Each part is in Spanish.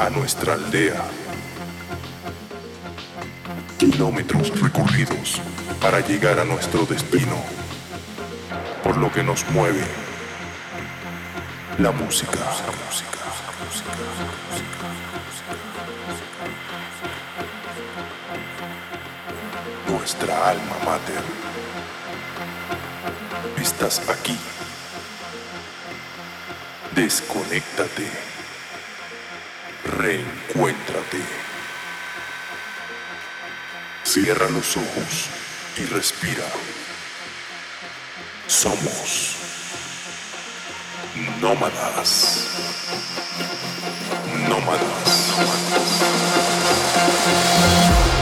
a nuestra aldea. Kilómetros recorridos para llegar a nuestro destino, por lo que nos mueve la música. Música. Nuestra alma mater. Estás aquí. Desconéctate. Cierra los ojos y respira. Somos nómadas. Nómadas. Thank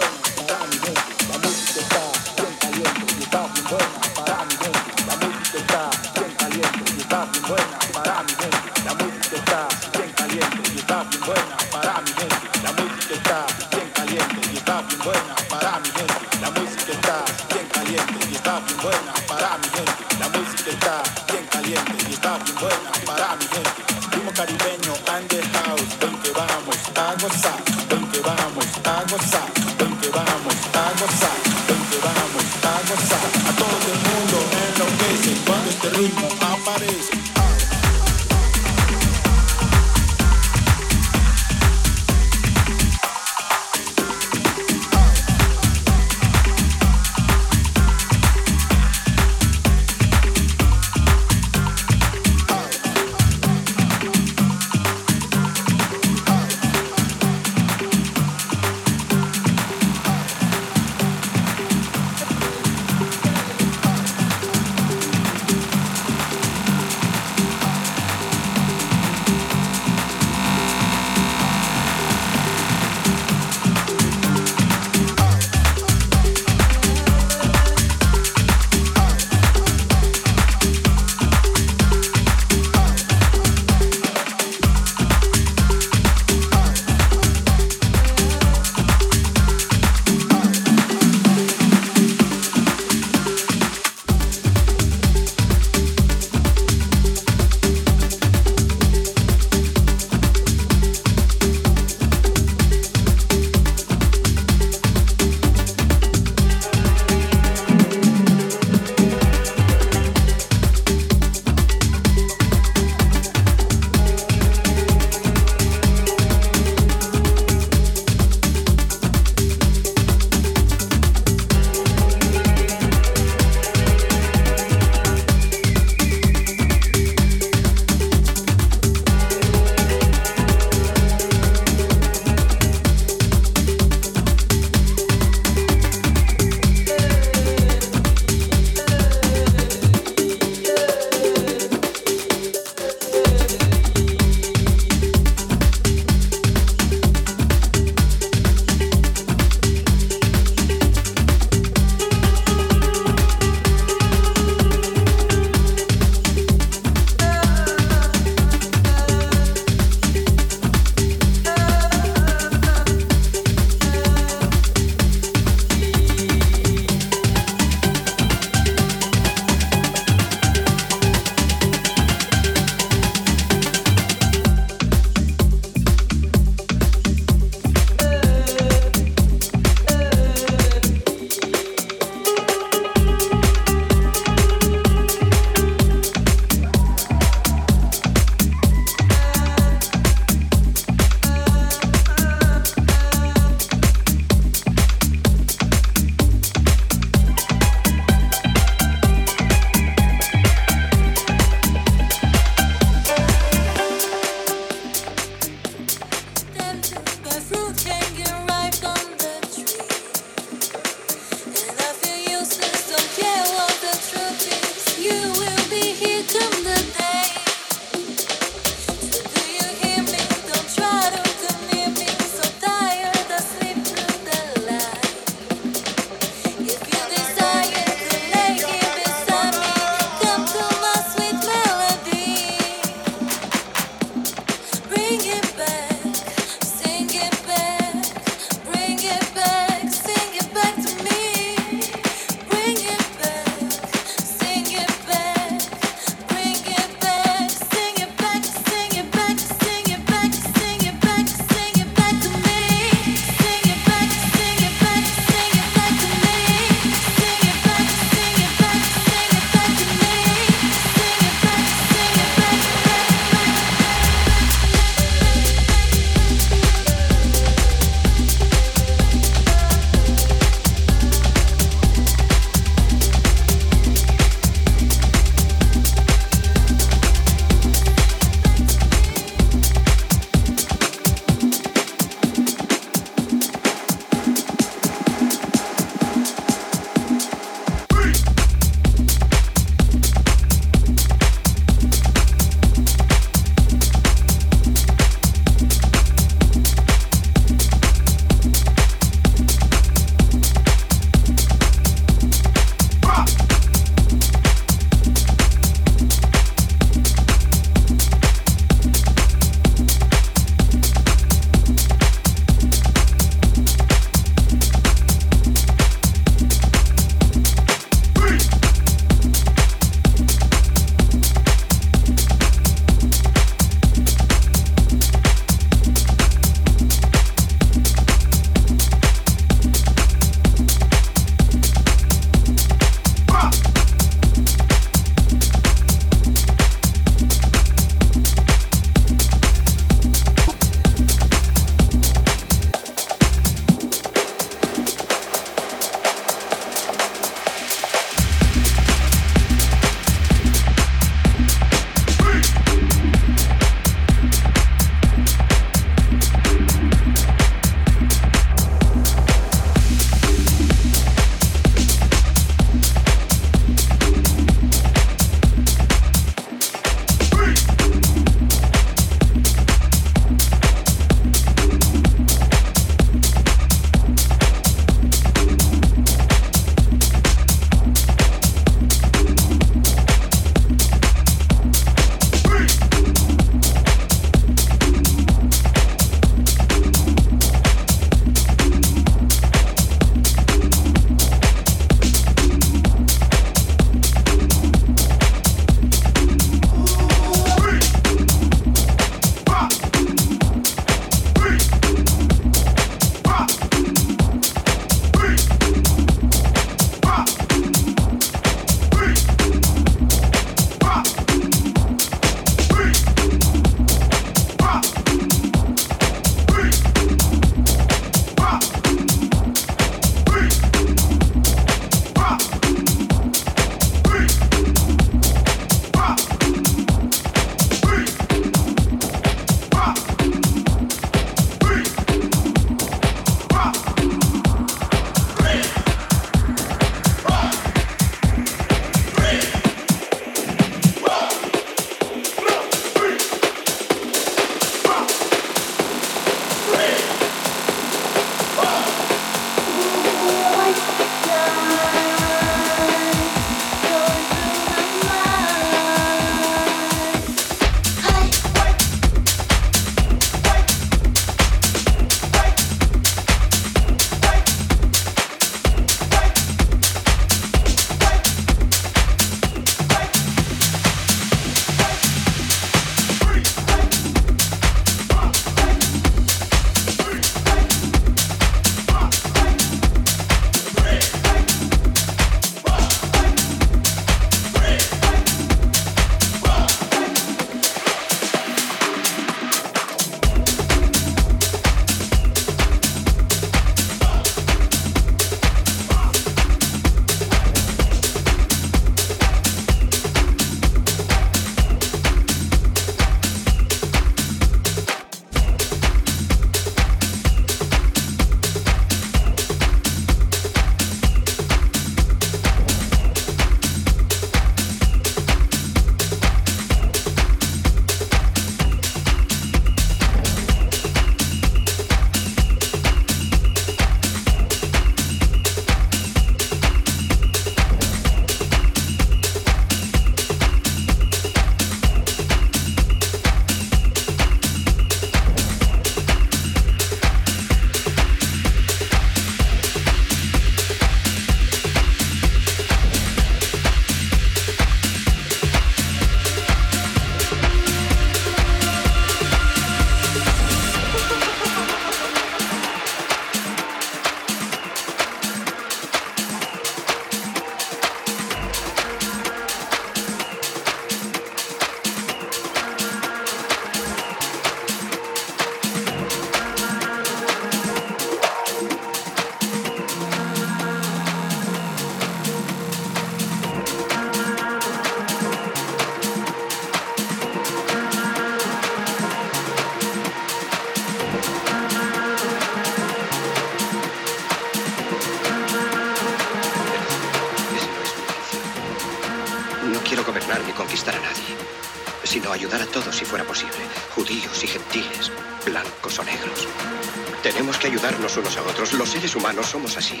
unos a otros. Los seres humanos somos así.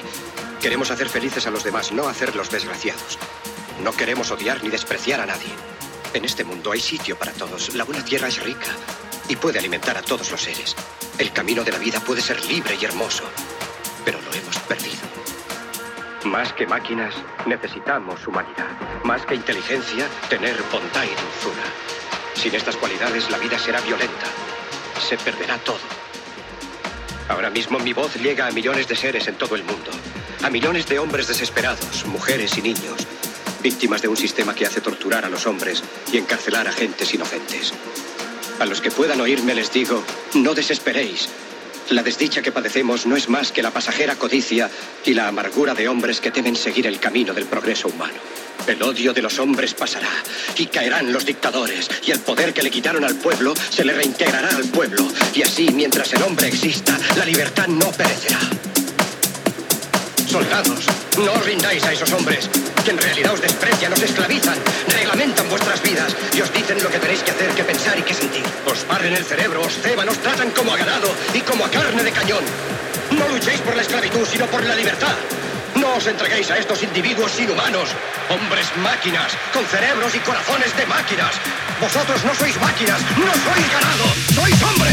Queremos hacer felices a los demás, no hacerlos desgraciados. No queremos odiar ni despreciar a nadie. En este mundo hay sitio para todos. La buena tierra es rica y puede alimentar a todos los seres. El camino de la vida puede ser libre y hermoso, pero lo hemos perdido. Más que máquinas, necesitamos humanidad. Más que inteligencia, tener bondad y dulzura. Sin estas cualidades, la vida será violenta. Se perderá todo. Ahora mismo mi voz llega a millones de seres en todo el mundo. A millones de hombres desesperados, mujeres y niños, víctimas de un sistema que hace torturar a los hombres y encarcelar a gentes inocentes. A los que puedan oírme les digo, no desesperéis. La desdicha que padecemos no es más que la pasajera codicia y la amargura de hombres que temen seguir el camino del progreso humano. El odio de los hombres pasará y caerán los dictadores y el poder que le quitaron al pueblo se le reintegrará al pueblo y así mientras el hombre exista la libertad no perecerá. Soldados, no os rindáis a esos hombres, que en realidad os desprecian, os esclavizan, reglamentan vuestras vidas y os dicen lo que tenéis que hacer, que pensar y que sentir. Os barren el cerebro, os ceban, os tratan como a ganado y como a carne de cañón. No luchéis por la esclavitud, sino por la libertad. No os entreguéis a estos individuos inhumanos, hombres máquinas, con cerebros y corazones de máquinas. Vosotros no sois máquinas, no sois ganado, sois hombres.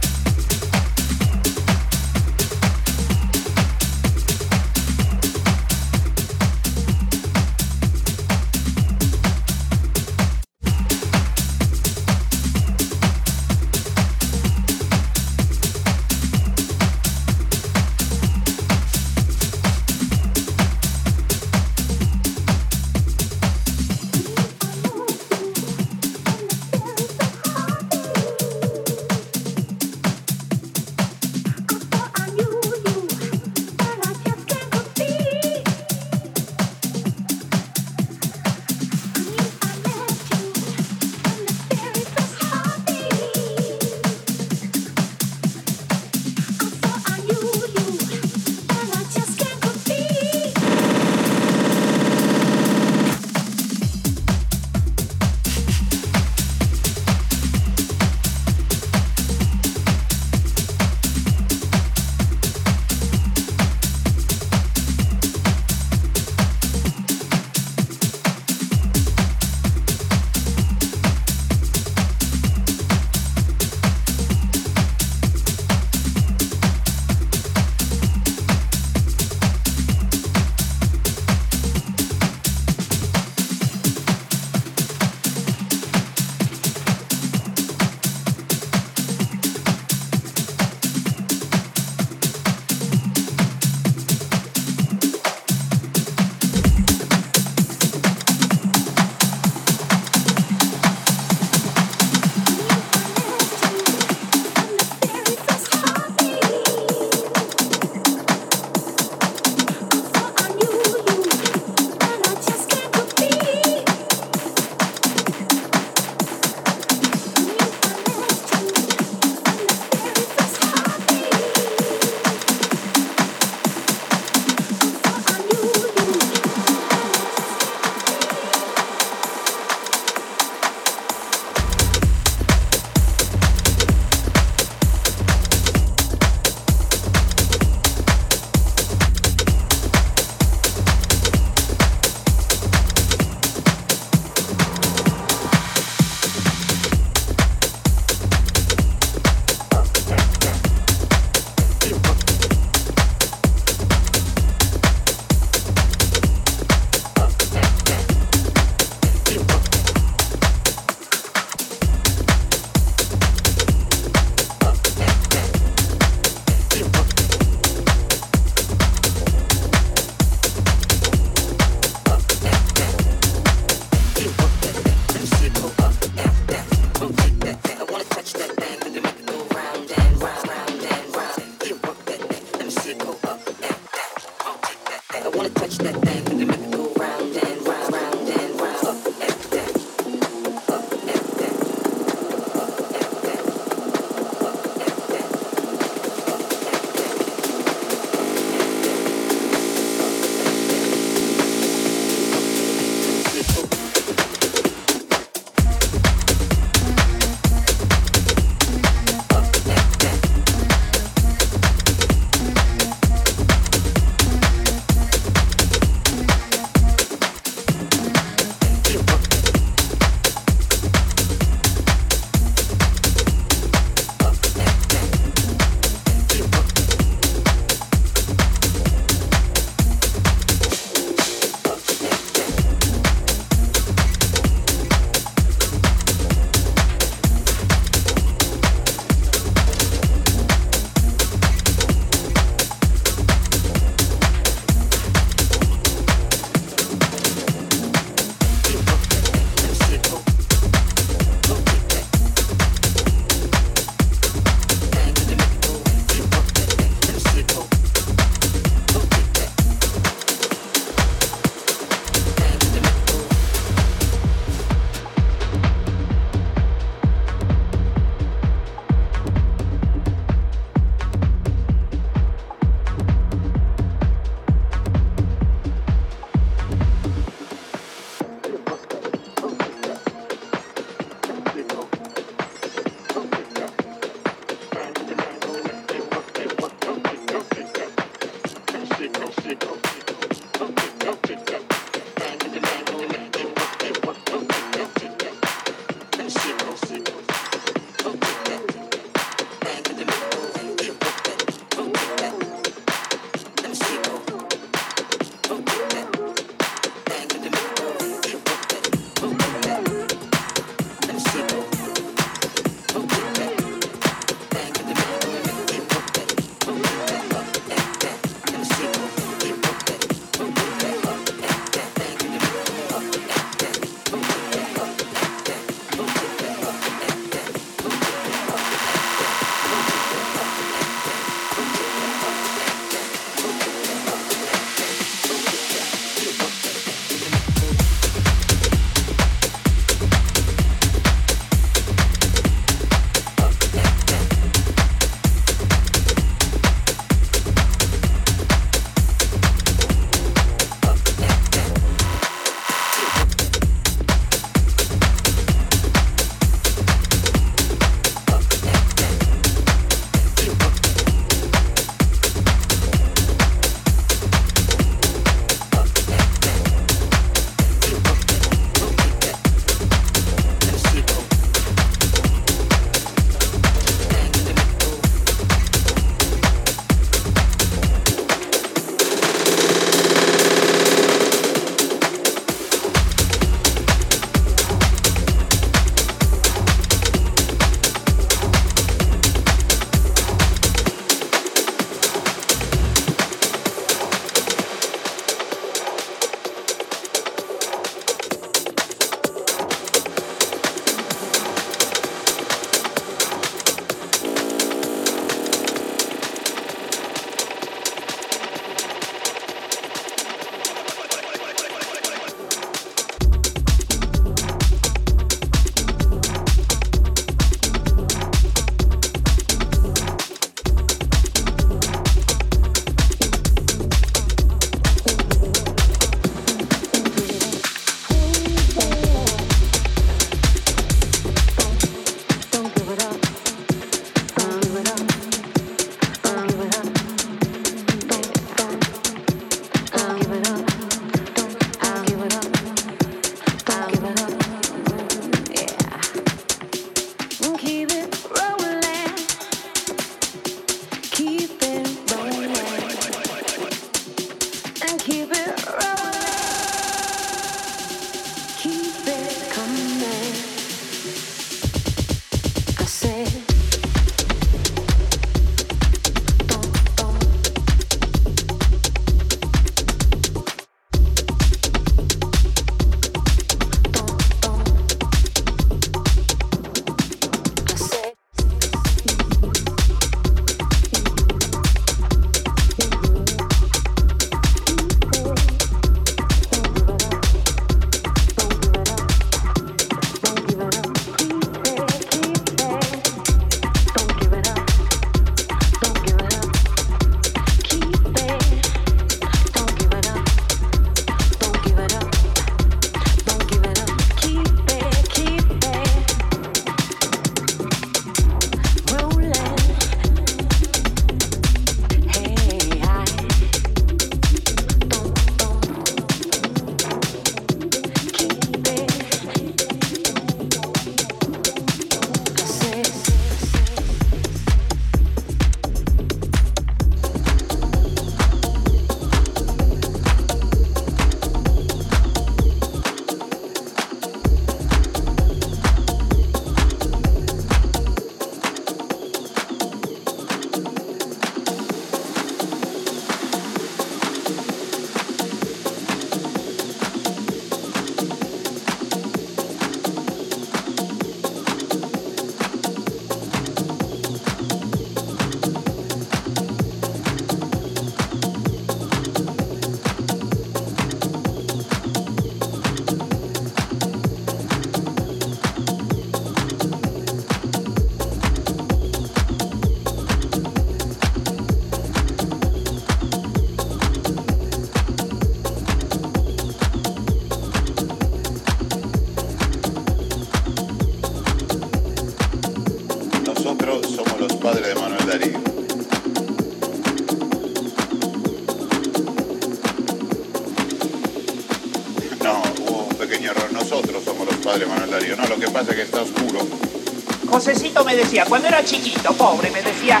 Cuando era chiquito, pobre, me decía,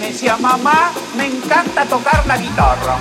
me decía, mamá, me encanta tocar la guitarra.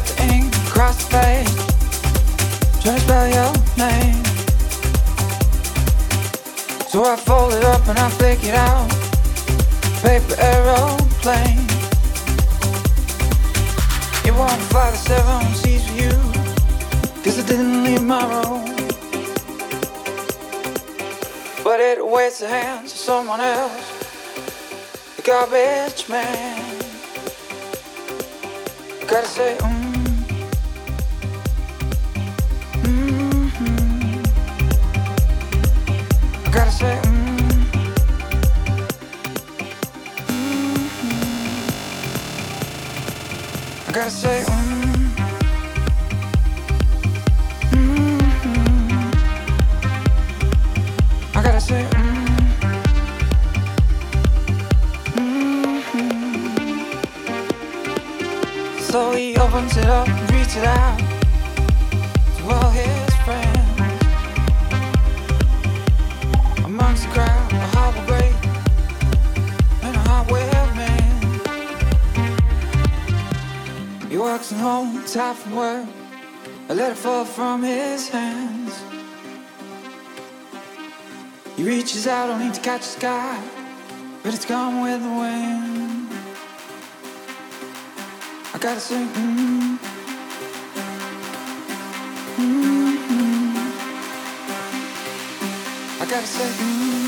I spilled the ink across the page. trying to spell your name. So I fold it up and I flick it out. Paper aeroplane. You want five to seven seats for you. Cause I didn't leave my room. But it awaits the hands of someone else. The garbage man. Gotta say, mm. Catch the sky, but it's gone with the wind. I gotta say, mm, mm, I gotta say, mm.